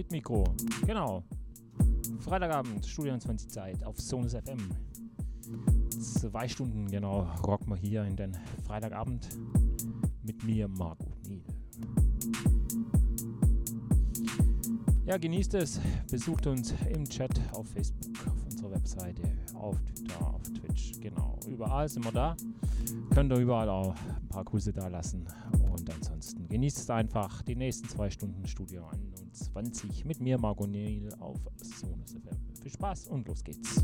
Mit Mikro. Genau. Freitagabend, Studio 20 Zeit auf Sonus FM. Zwei Stunden, genau, rocken wir hier in den Freitagabend mit mir, Marco Niel. Ja, genießt es. Besucht uns im Chat auf Facebook, auf unserer Webseite, auf Twitter, auf Twitch. Genau, überall sind wir da. Könnt ihr überall auch ein paar Grüße da lassen. Und ansonsten genießt es einfach die nächsten zwei Stunden Studio 21 mit mir, Marco Niel, auf Sonus FM. Viel Spaß und los geht's.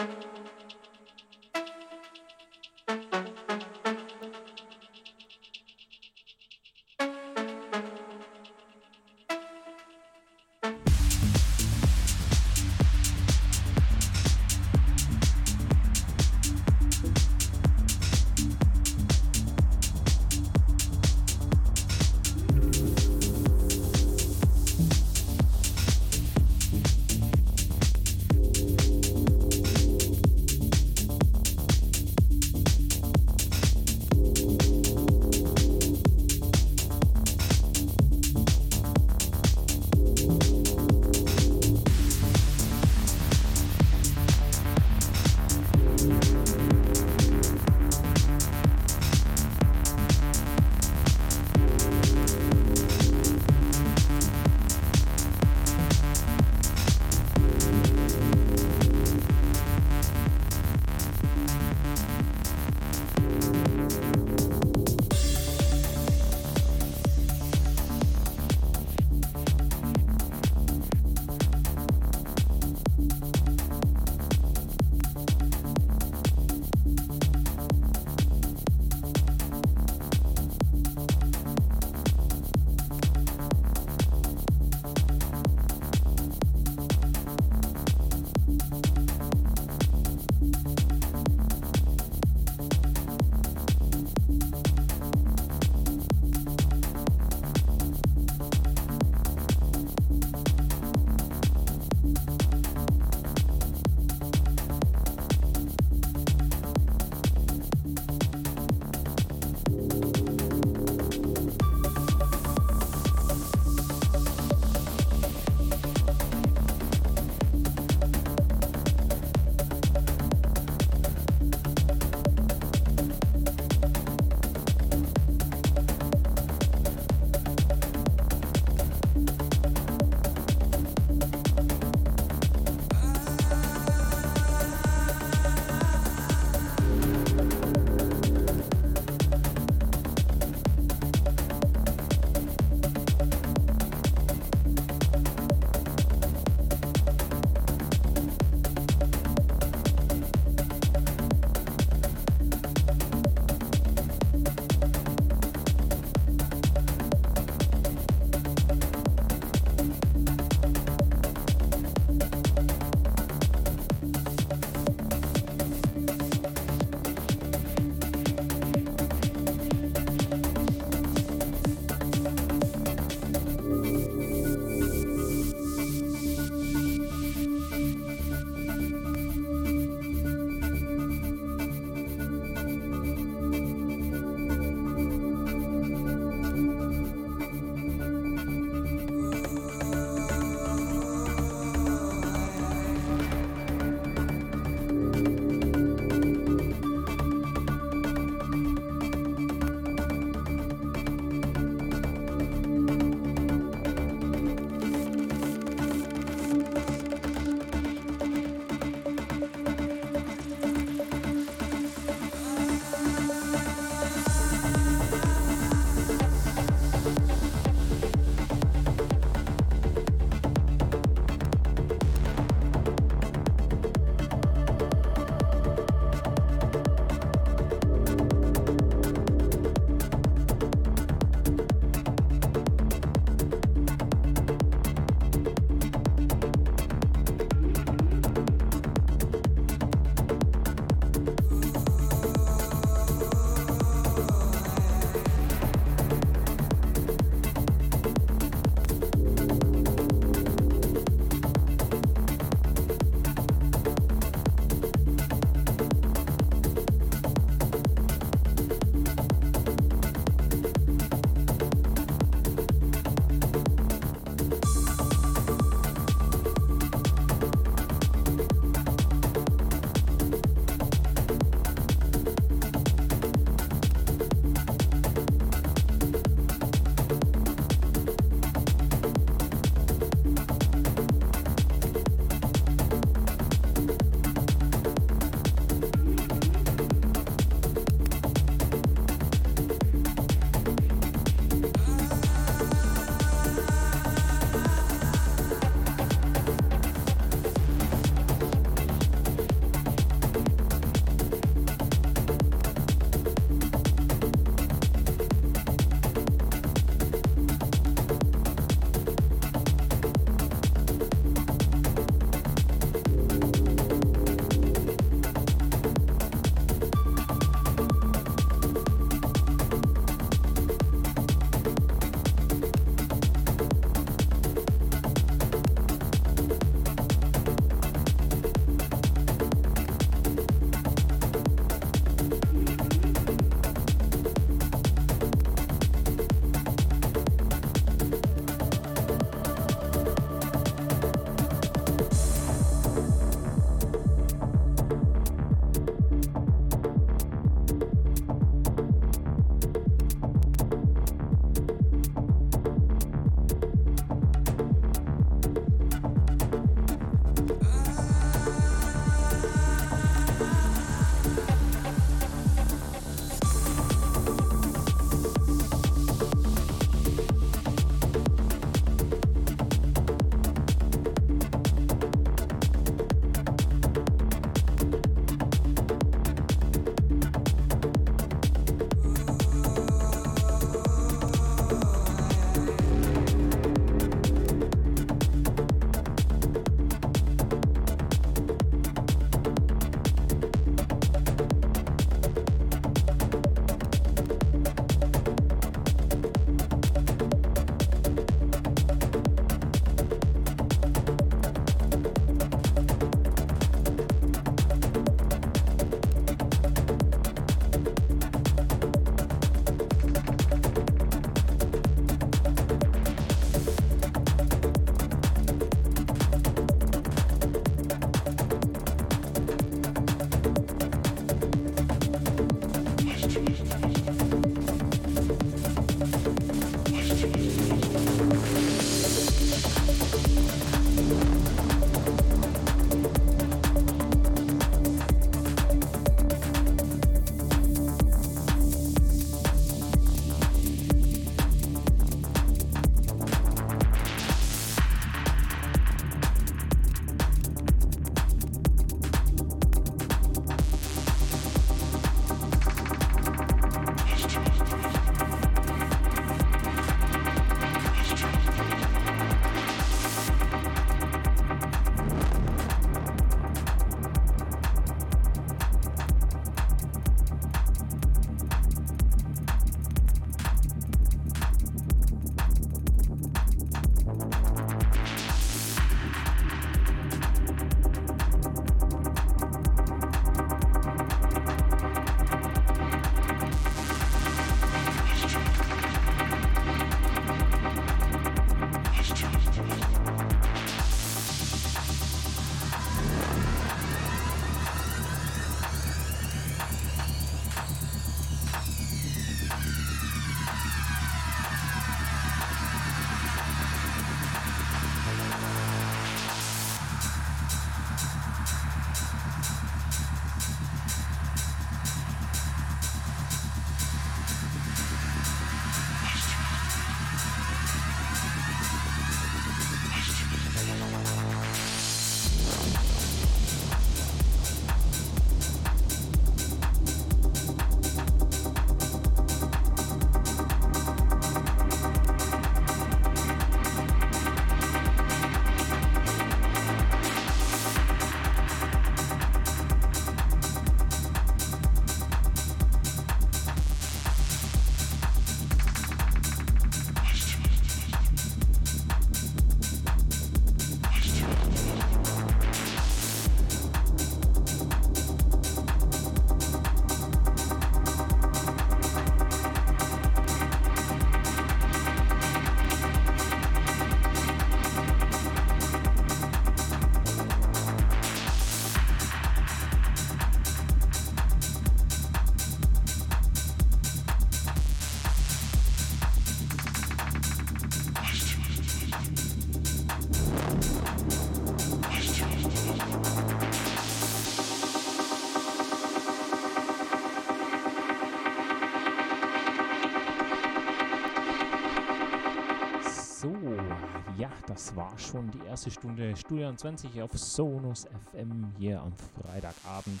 War schon die erste Stunde Studio 20 auf Sonus FM hier am Freitagabend.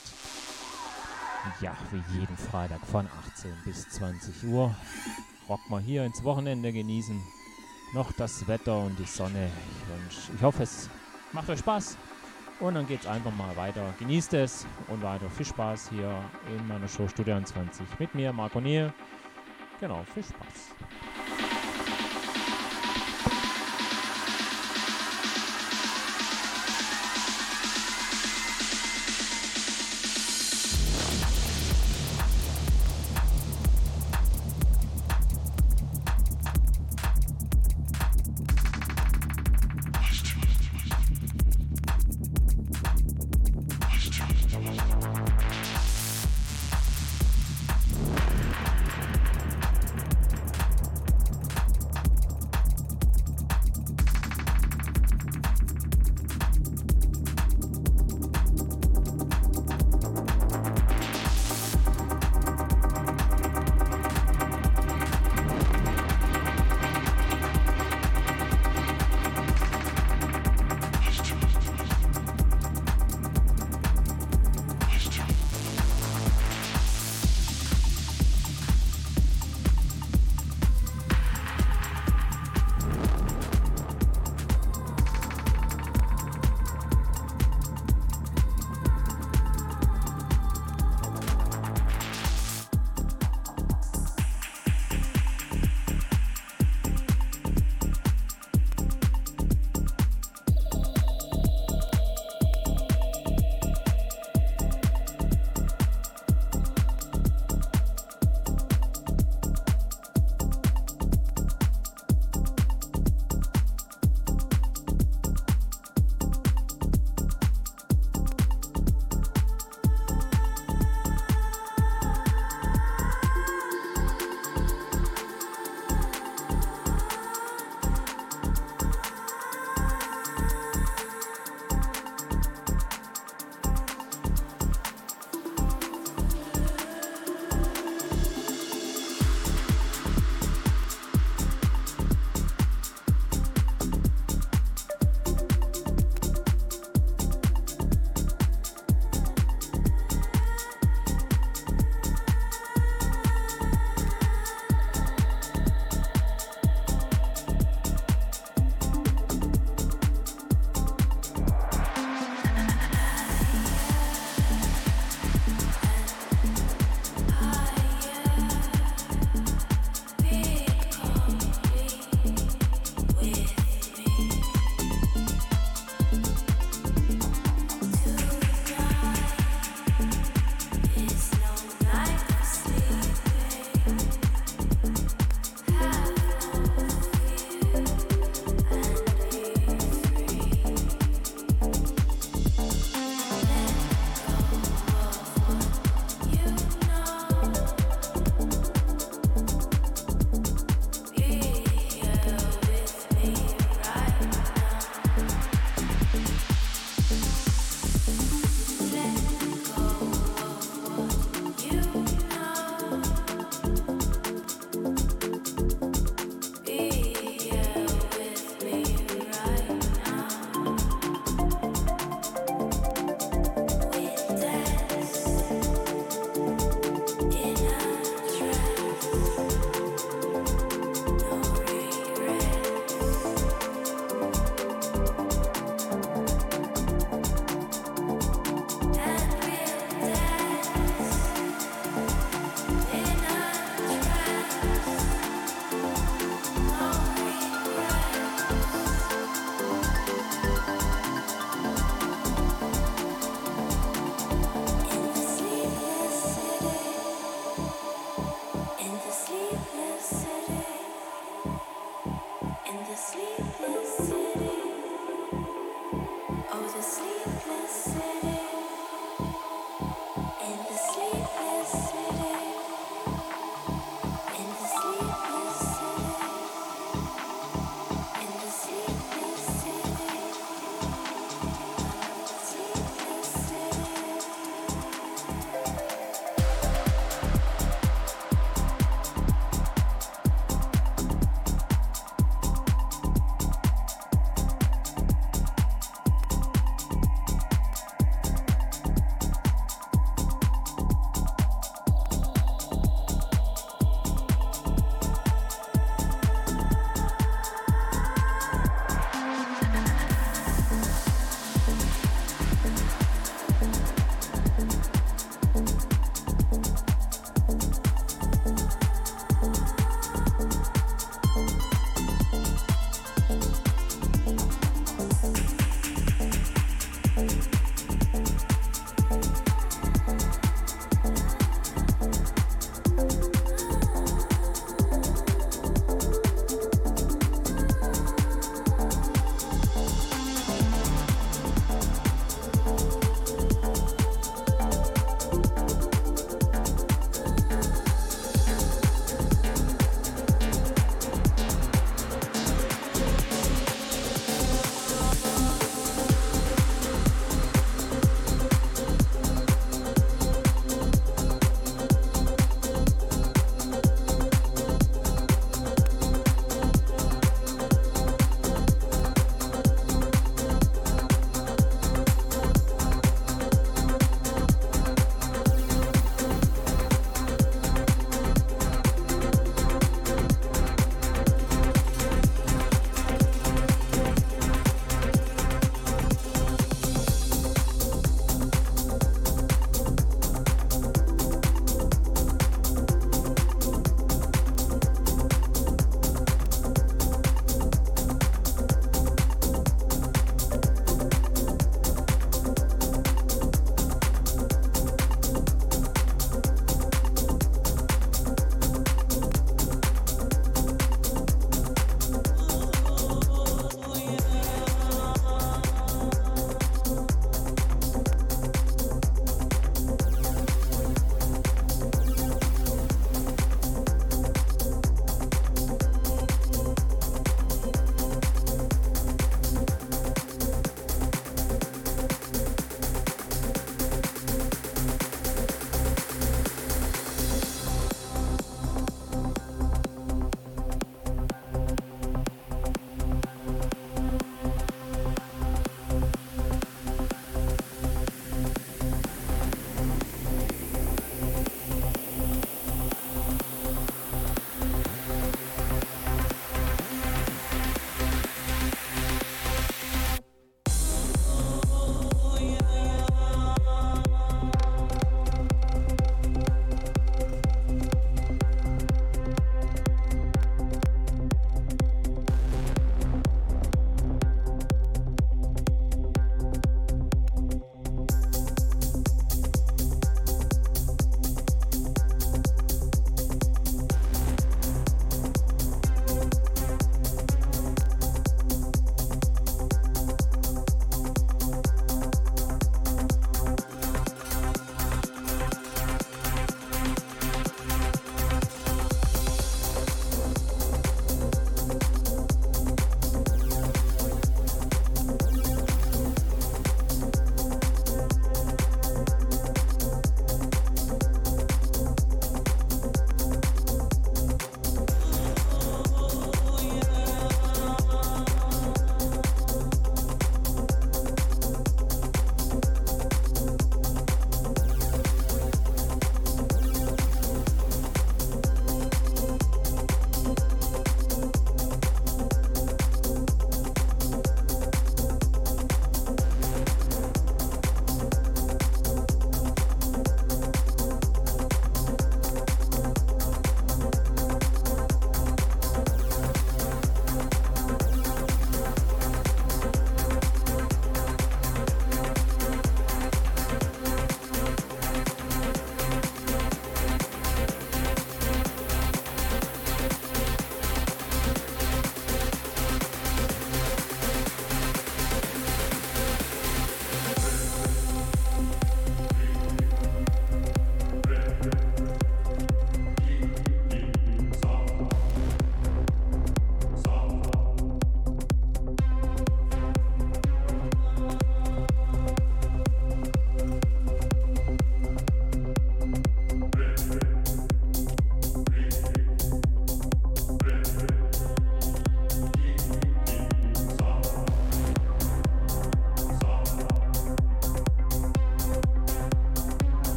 Ja, wie jeden Freitag von 18 bis 20 Uhr. Rock mal hier ins Wochenende genießen. Noch das Wetter und die Sonne. Ich, wünsch, ich hoffe, es macht euch Spaß. Und dann geht es einfach mal weiter. Genießt es und weiter viel Spaß hier in meiner Show Studio 20 mit mir, Marco Niel. Genau, viel Spaß.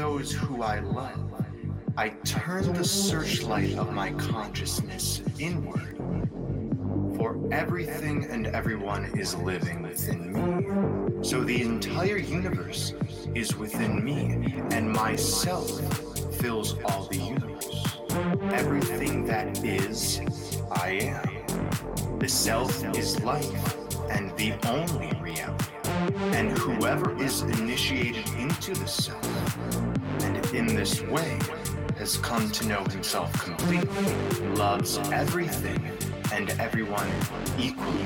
Those who I love, I turn the searchlight of my consciousness inward. For everything and everyone is living within me. So the entire universe is within me, and myself fills all the universe. Everything that is, I am. The self is life and the only reality. And whoever is initiated into the self, in this way has come to know himself completely, loves everything and everyone equally,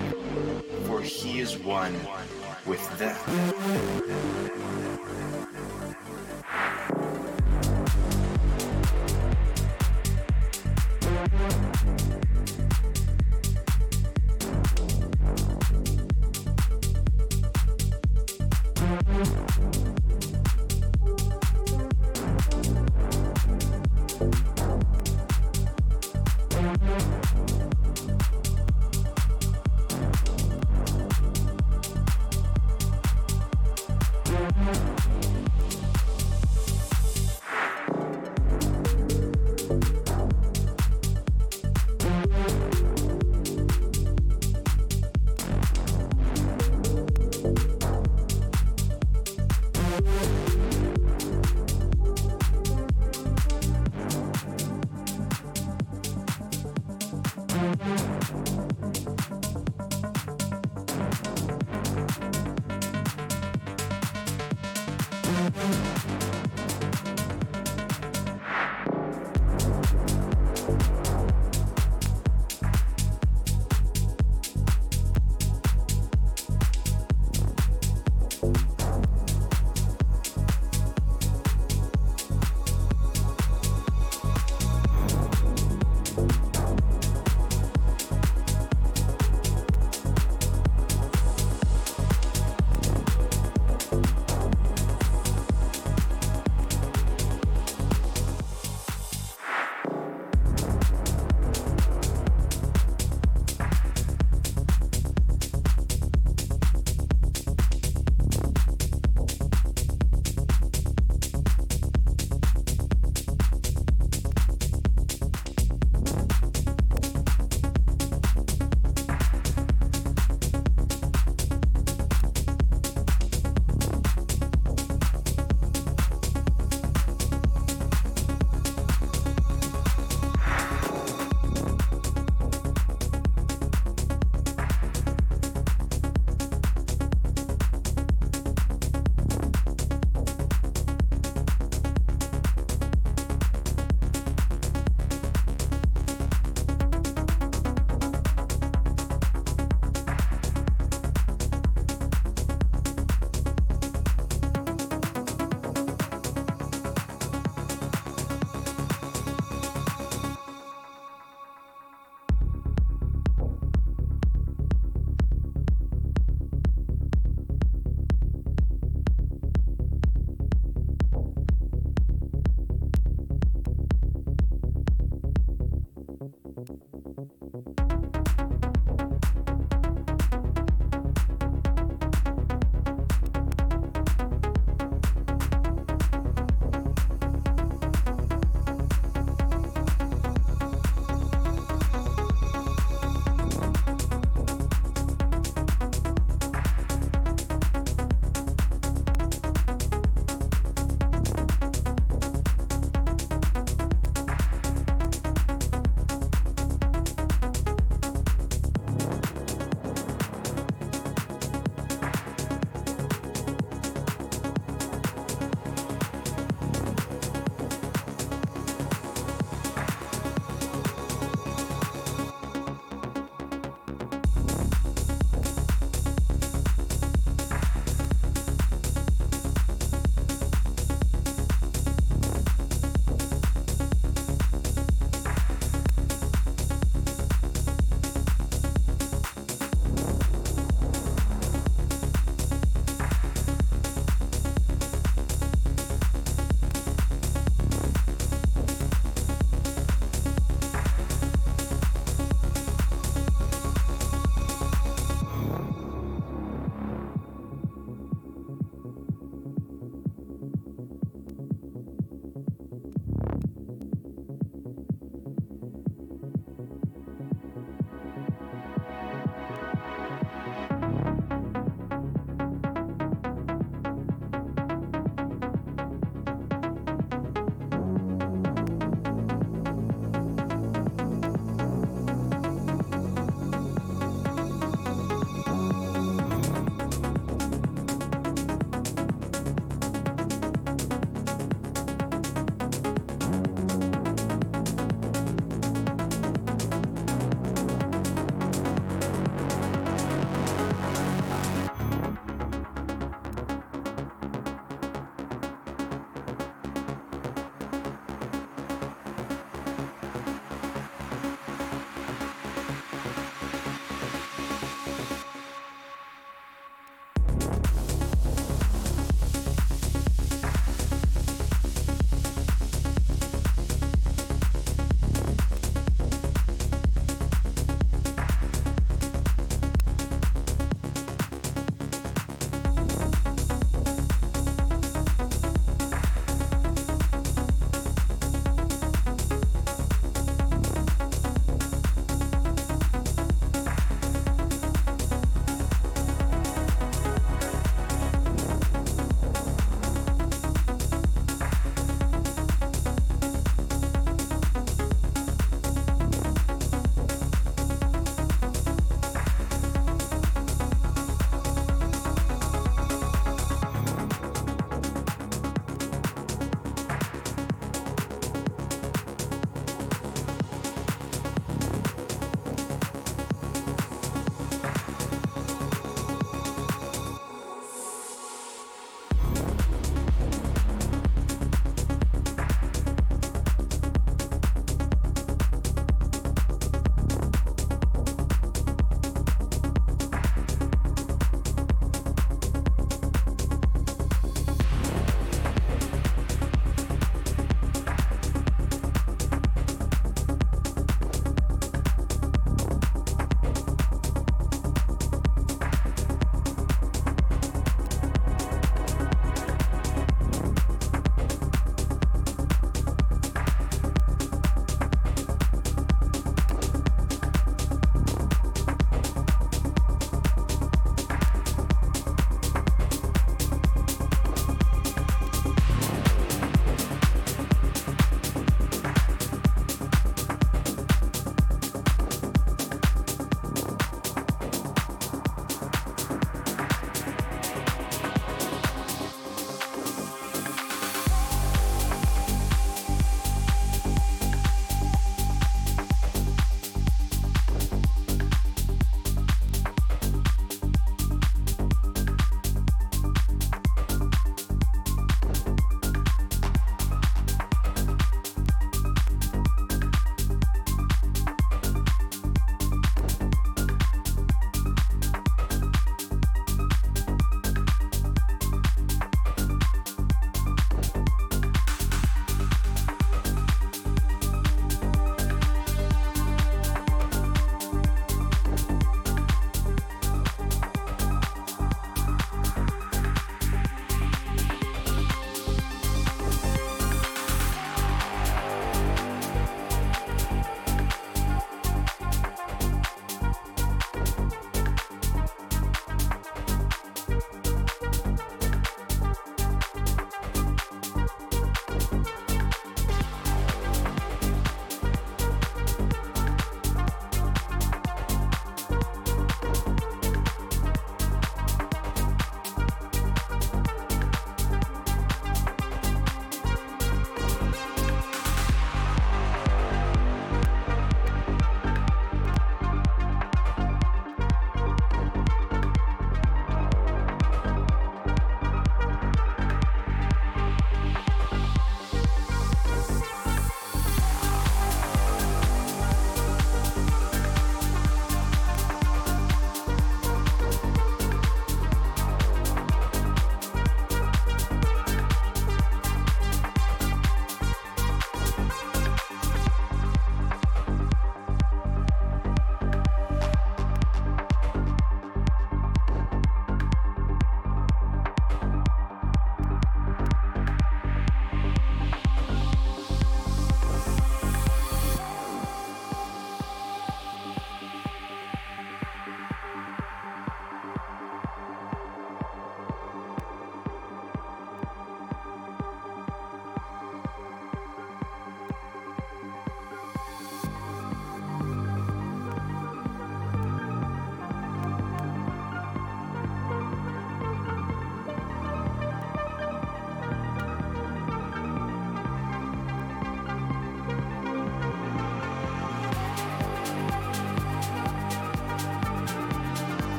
for he is one with them.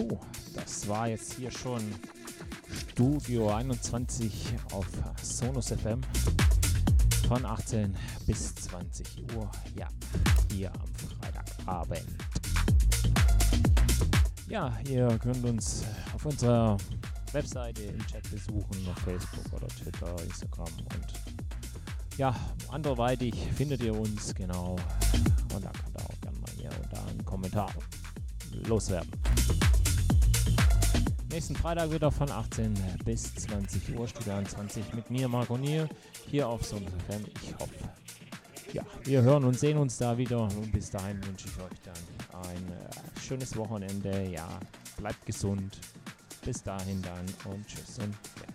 So, das war jetzt hier schon Studio 21 auf Sonus FM von 18 bis 20 Uhr. Ja, hier am Freitagabend. Ja, ihr könnt uns auf unserer Webseite im Chat besuchen, auf Facebook oder Twitter, Instagram und ja, anderweitig findet ihr uns genau. Und da könnt ihr auch gerne mal hier und da einen Kommentar loswerden. Nächsten Freitag wieder von 18 bis 20 Uhr, Studio 21 mit mir, Marco Nier, hier auf Sonntag. Ich hoffe, ja, wir hören und sehen uns da wieder. Und bis dahin wünsche ich euch dann ein äh, schönes Wochenende. Ja, bleibt gesund. Bis dahin dann und tschüss und weg.